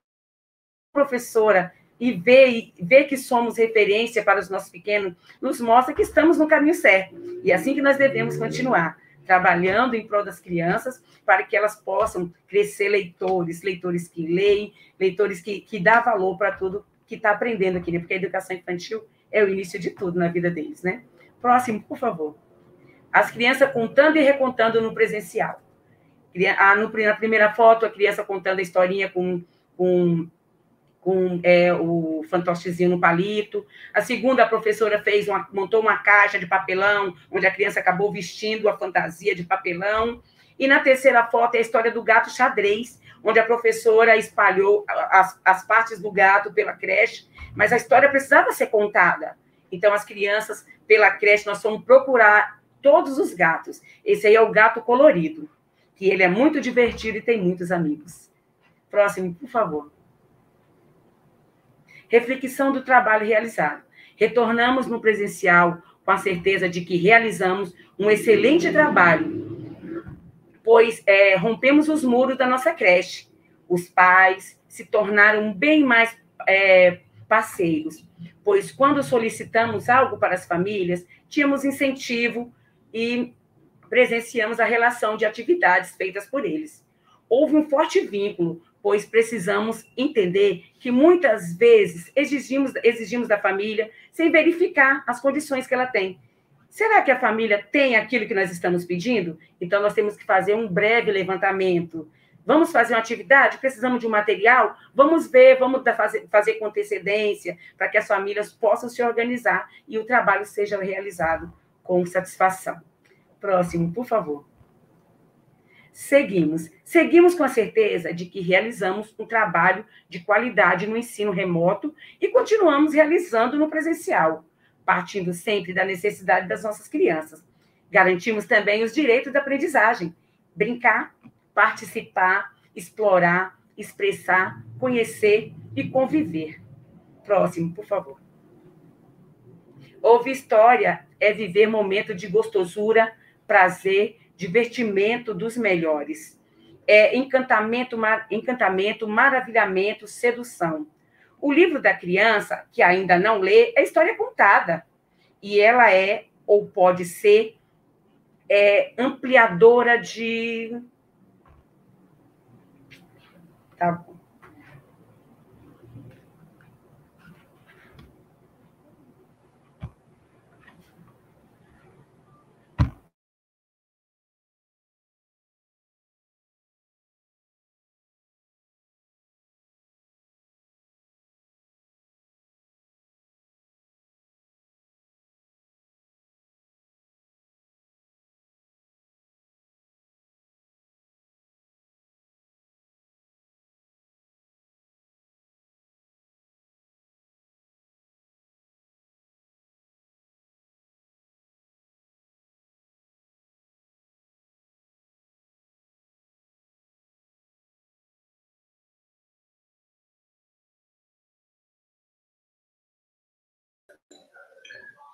Professora, e ver, ver que somos referência para os nossos pequenos, nos mostra que estamos no caminho certo. E é assim que nós devemos continuar, trabalhando em prol das crianças, para que elas possam crescer leitores, leitores que leem, leitores que, que dá valor para tudo que está aprendendo aqui, né? porque a educação infantil é o início de tudo na vida deles, né? Próximo, por favor. As crianças contando e recontando no presencial. Na primeira foto, a criança contando a historinha com, com com é, o fantochezinho no palito. A segunda, a professora fez uma, montou uma caixa de papelão, onde a criança acabou vestindo a fantasia de papelão. E na terceira foto é a história do gato xadrez, onde a professora espalhou as, as partes do gato pela creche, mas a história precisava ser contada. Então, as crianças, pela creche, nós fomos procurar todos os gatos. Esse aí é o gato colorido, que ele é muito divertido e tem muitos amigos. Próximo, por favor reflexão do trabalho realizado. Retornamos no presencial com a certeza de que realizamos um excelente trabalho, pois é, rompemos os muros da nossa creche. Os pais se tornaram bem mais é, parceiros, pois quando solicitamos algo para as famílias, tínhamos incentivo e presenciamos a relação de atividades feitas por eles. Houve um forte vínculo, pois precisamos entender que muitas vezes exigimos, exigimos da família sem verificar as condições que ela tem. Será que a família tem aquilo que nós estamos pedindo? Então, nós temos que fazer um breve levantamento. Vamos fazer uma atividade? Precisamos de um material? Vamos ver, vamos fazer, fazer com antecedência, para que as famílias possam se organizar e o trabalho seja realizado com satisfação. Próximo, por favor seguimos. Seguimos com a certeza de que realizamos um trabalho de qualidade no ensino remoto e continuamos realizando no presencial, partindo sempre da necessidade das nossas crianças. Garantimos também os direitos da aprendizagem, brincar, participar, explorar, expressar, conhecer e conviver. Próximo, por favor. Ouvir história é viver momento de gostosura, prazer divertimento dos melhores. É encantamento, mar, encantamento, maravilhamento, sedução. O livro da criança, que ainda não lê, é história contada. E ela é, ou pode ser, é, ampliadora de. Tá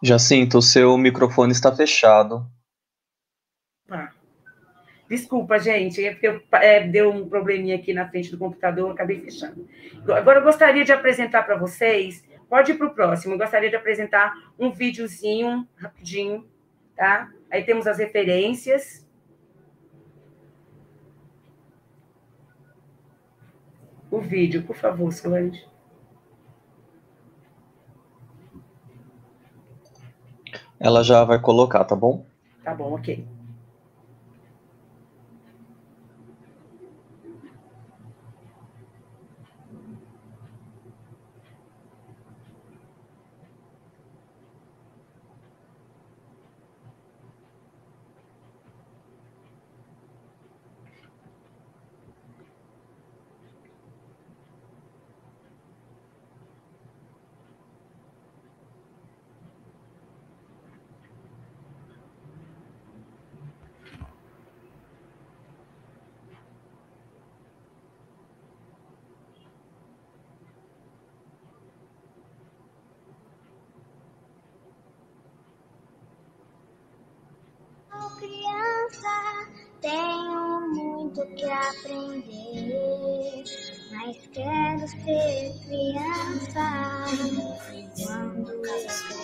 Jacinto, o seu microfone está fechado. Tá. Desculpa, gente, é porque eu, é, deu um probleminha aqui na frente do computador, acabei fechando. Agora eu gostaria de apresentar para vocês, pode ir para o próximo, eu gostaria de apresentar um videozinho rapidinho, tá? Aí temos as referências. O vídeo, por favor, Solange. Ela já vai colocar, tá bom? Tá bom, ok. Muito que aprender, mas quero ser criança quando crescer.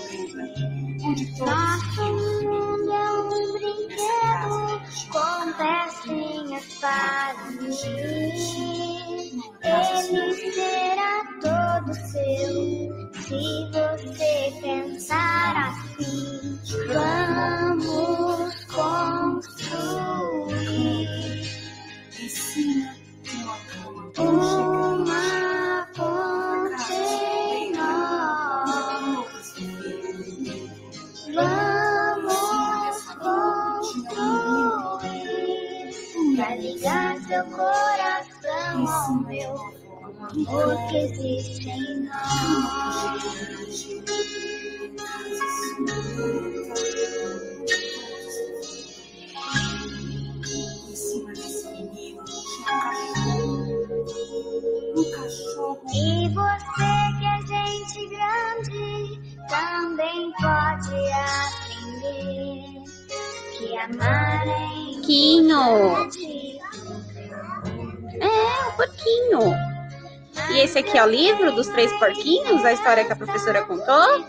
Aqui é o livro dos três porquinhos, a história que a professora contou?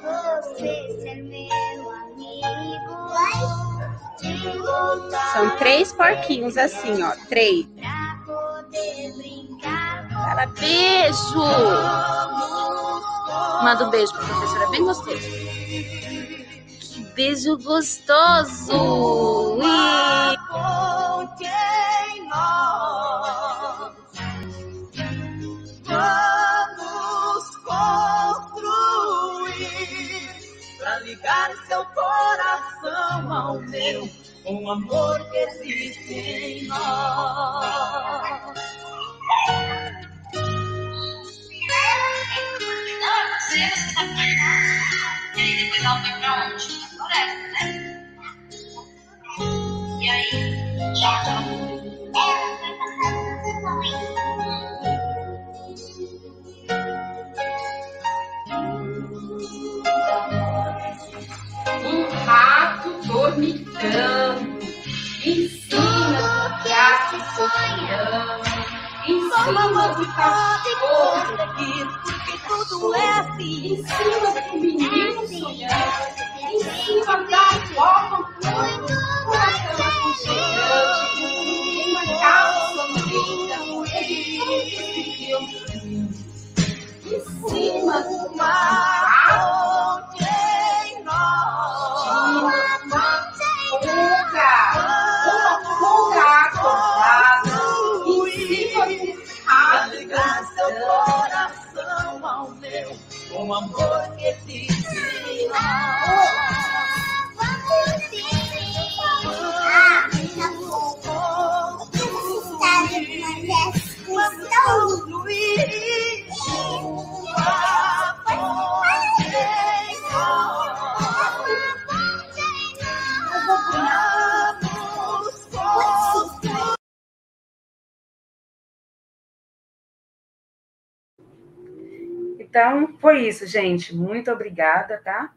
São três porquinhos assim, ó. Três. Fala beijo! Manda um beijo pra professora, bem gostoso. Que beijo gostoso! Ui. Coração ao meu, um amor que existe em nós. E aí, tchau, Um dormitando em cima do gato sonhando, em cima do cachorro Porque tudo é assim. em cima do menino sonhando, em cima da avó cantando, com aquela aconchegante, uma calça linda, esse filme. Em cima do mar, Então, foi isso, gente. Muito obrigada, tá?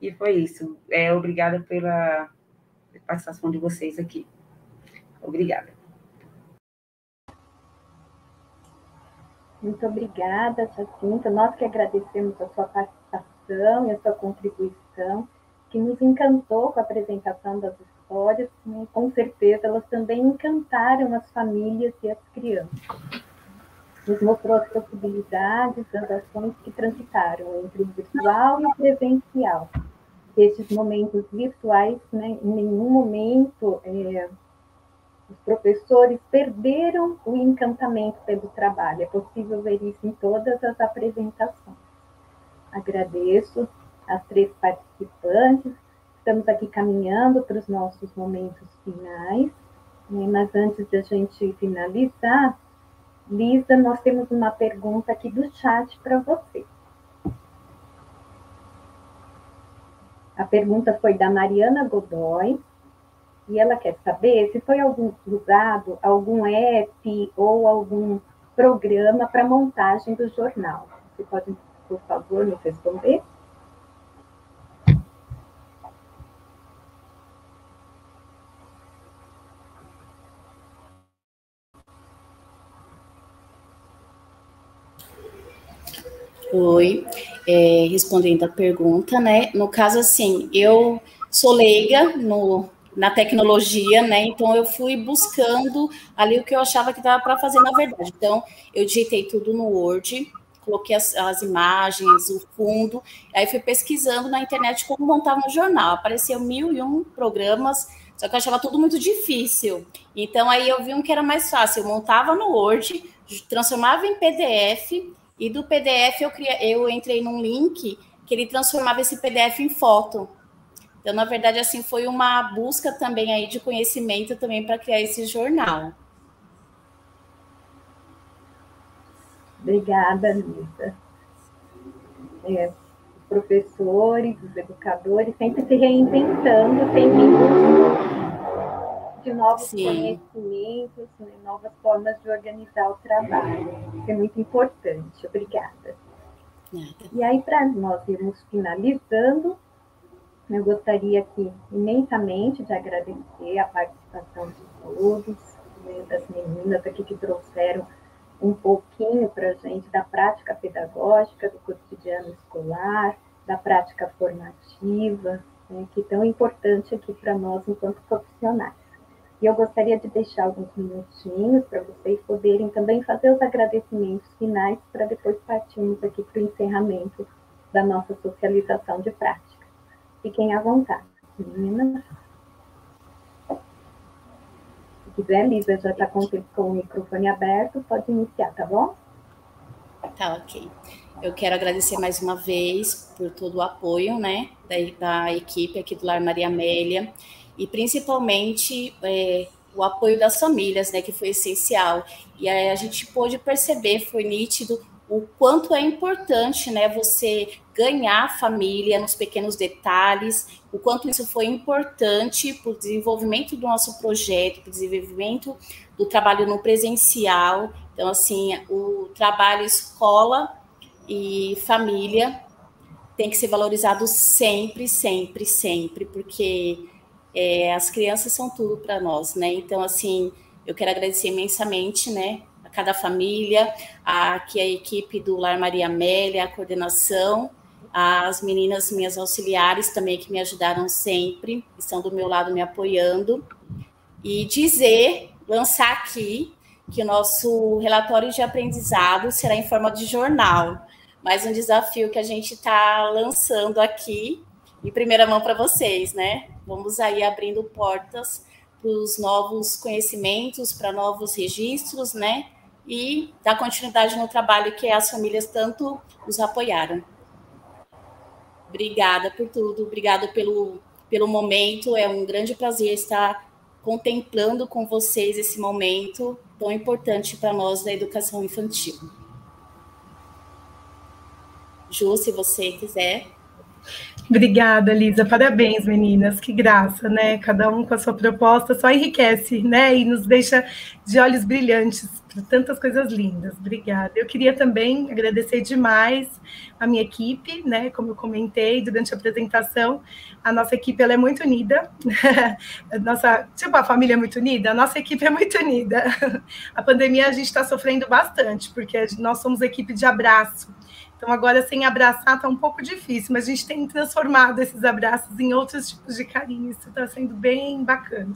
E foi isso. É, obrigada pela participação de vocês aqui. Obrigada. Muito obrigada, Jacinta. Nós que agradecemos a sua participação e a sua contribuição, que nos encantou com a apresentação das histórias, com certeza elas também encantaram as famílias e as crianças. Nos mostrou as possibilidades das ações que transitaram entre o virtual e o presencial. Esses momentos virtuais, né, em nenhum momento é, os professores perderam o encantamento pelo trabalho. É possível ver isso em todas as apresentações. Agradeço as três participantes. Estamos aqui caminhando para os nossos momentos finais. Né? Mas antes de a gente finalizar, Lisa, nós temos uma pergunta aqui do chat para você. A pergunta foi da Mariana Godoy e ela quer saber se foi algum, usado algum app ou algum programa para montagem do jornal. Você pode, por favor, nos responder? Oi, é, respondendo a pergunta, né? No caso, assim, eu sou leiga no, na tecnologia, né? Então eu fui buscando ali o que eu achava que dava para fazer na verdade. Então eu digitei tudo no Word, coloquei as, as, imagens, o fundo, aí fui pesquisando na internet como montava um jornal. Apareceu mil e um programas, só que eu achava tudo muito difícil. Então aí eu vi um que era mais fácil. Eu montava no Word, transformava em PDF e do PDF eu, cria, eu entrei num link que ele transformava esse PDF em foto. Então, na verdade, assim, foi uma busca também aí de conhecimento também para criar esse jornal. Obrigada, Lisa. É, os professores, os educadores sempre se reinventando, sempre de novos Sim. conhecimentos, né, novas formas de organizar o trabalho. Isso é muito importante. Obrigada. Nada. E aí, para nós irmos finalizando, eu gostaria aqui imensamente de agradecer a participação de todos, né, das meninas aqui que trouxeram um pouquinho para a gente da prática pedagógica, do cotidiano escolar, da prática formativa, né, que é tão importante aqui para nós enquanto profissionais. E eu gostaria de deixar alguns minutinhos para vocês poderem também fazer os agradecimentos finais para depois partirmos aqui para o encerramento da nossa socialização de prática. Fiquem à vontade. Meninas. Se quiser, Lisa já está com, com o microfone aberto, pode iniciar, tá bom? Tá, ok. Eu quero agradecer mais uma vez por todo o apoio, né, da, da equipe aqui do Lar Maria Amélia, e principalmente é, o apoio das famílias, né, que foi essencial. E aí a gente pôde perceber, foi nítido o quanto é importante, né, você ganhar família nos pequenos detalhes, o quanto isso foi importante para o desenvolvimento do nosso projeto, para o desenvolvimento do trabalho no presencial. Então, assim, o trabalho escola e família tem que ser valorizado sempre, sempre, sempre, porque é, as crianças são tudo para nós, né? Então, assim, eu quero agradecer imensamente, né, a cada família, a, aqui a equipe do Lar Maria Amélia, a coordenação, as meninas minhas auxiliares também que me ajudaram sempre, estão do meu lado me apoiando, e dizer, lançar aqui, que o nosso relatório de aprendizado será em forma de jornal, mais um desafio que a gente está lançando aqui, em primeira mão para vocês, né? Vamos aí abrindo portas para os novos conhecimentos, para novos registros, né? e dar continuidade no trabalho que as famílias tanto nos apoiaram. Obrigada por tudo, obrigada pelo, pelo momento. É um grande prazer estar contemplando com vocês esse momento tão importante para nós da educação infantil. Ju, se você quiser. Obrigada, Lisa. Parabéns, meninas. Que graça, né? Cada um com a sua proposta só enriquece, né? E nos deixa de olhos brilhantes para tantas coisas lindas. Obrigada. Eu queria também agradecer demais a minha equipe, né? Como eu comentei durante a apresentação, a nossa equipe ela é muito unida. nossa, tipo, a família é muito unida. A nossa equipe é muito unida. A pandemia a gente está sofrendo bastante porque nós somos equipe de abraço. Então, agora, sem abraçar, está um pouco difícil, mas a gente tem transformado esses abraços em outros tipos de carinho. Isso está sendo bem bacana.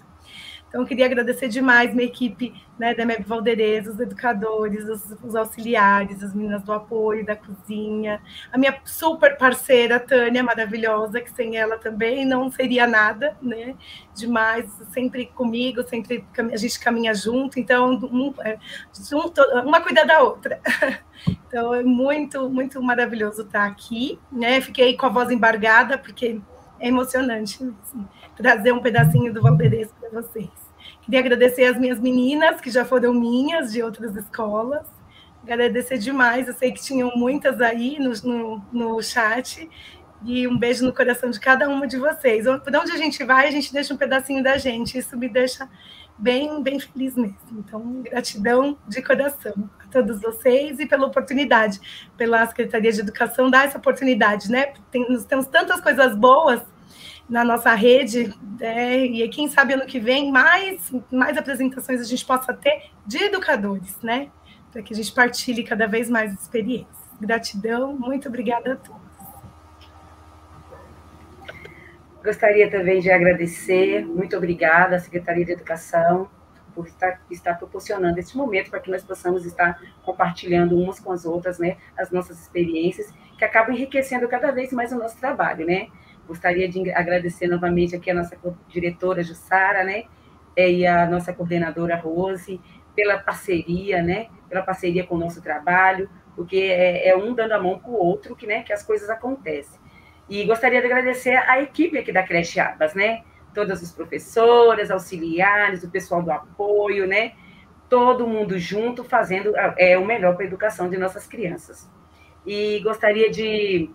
Então, queria agradecer demais minha equipe né, da MEB Valderez, os educadores, os, os, auxiliares, as meninas do apoio, da cozinha, a minha super parceira, Tânia, maravilhosa, que sem ela também não seria nada, né? Demais, sempre comigo, sempre a gente caminha junto, então, um, é, uma cuida da outra. Então, é muito, muito maravilhoso estar aqui, né? Fiquei com a voz embargada, porque é emocionante assim, trazer um pedacinho do Valderez para vocês. Queria agradecer as minhas meninas, que já foram minhas, de outras escolas. Agradecer demais, eu sei que tinham muitas aí no, no, no chat. E um beijo no coração de cada uma de vocês. Por onde a gente vai, a gente deixa um pedacinho da gente. Isso me deixa bem, bem feliz mesmo. Então, gratidão de coração a todos vocês e pela oportunidade, pela Secretaria de Educação dar essa oportunidade, né? Tem, nós temos tantas coisas boas na nossa rede, é, e quem sabe ano que vem mais, mais apresentações a gente possa ter de educadores, né? Para que a gente partilhe cada vez mais experiências. Gratidão, muito obrigada a todos. Gostaria também de agradecer, muito obrigada à Secretaria de Educação por estar, estar proporcionando esse momento para que nós possamos estar compartilhando umas com as outras, né, as nossas experiências, que acabam enriquecendo cada vez mais o nosso trabalho, né? Gostaria de agradecer novamente aqui a nossa diretora Jussara, né? É, e a nossa coordenadora Rose, pela parceria, né? Pela parceria com o nosso trabalho, porque é, é um dando a mão para o outro que, né, que as coisas acontecem. E gostaria de agradecer a equipe aqui da Creche Abas, né? Todas as professoras, auxiliares, o pessoal do apoio, né? Todo mundo junto fazendo é, o melhor para a educação de nossas crianças. E gostaria de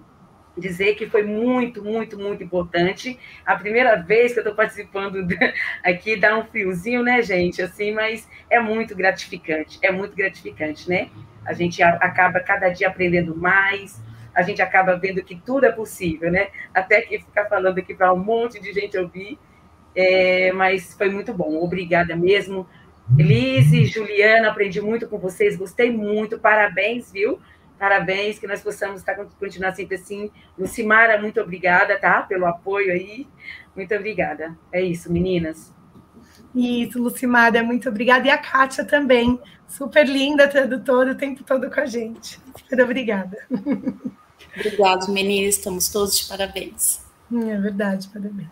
dizer que foi muito, muito, muito importante. A primeira vez que eu estou participando aqui dá um friozinho, né, gente? Assim, mas é muito gratificante, é muito gratificante, né? A gente acaba cada dia aprendendo mais, a gente acaba vendo que tudo é possível, né? Até que ficar falando aqui para um monte de gente ouvir, é, mas foi muito bom. Obrigada mesmo. Elise, Juliana, aprendi muito com vocês, gostei muito, parabéns, viu? Parabéns, que nós possamos estar, continuar sempre assim. Lucimara, muito obrigada, tá? Pelo apoio aí. Muito obrigada. É isso, meninas. Isso, Lucimara, muito obrigada. E a Kátia também, super linda, tradutora, o tempo todo com a gente. Super obrigada. Obrigada, meninas, estamos todos de parabéns. É verdade, parabéns.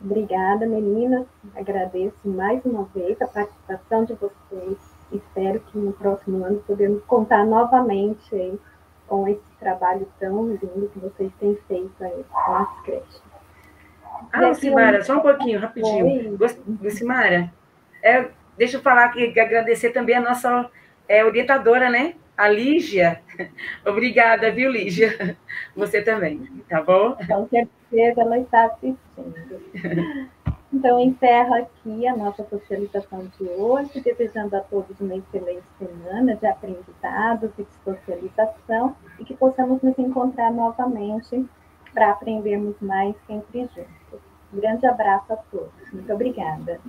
Obrigada, meninas. Agradeço mais uma vez a participação de vocês espero que no próximo ano podemos contar novamente aí com esse trabalho tão lindo que vocês têm feito aí com as creches. Ah, Lucimara, só um pouquinho, rapidinho. Lucimara, é, deixa eu falar que agradecer também a nossa é, orientadora, né? A Lígia. Obrigada, viu, Lígia? Você também, tá bom? Com certeza ela está assistindo. Então, encerro aqui a nossa socialização de hoje, desejando a todos uma excelente semana de aprendizados e de socialização e que possamos nos encontrar novamente para aprendermos mais sempre juntos. Um grande abraço a todos. Muito obrigada.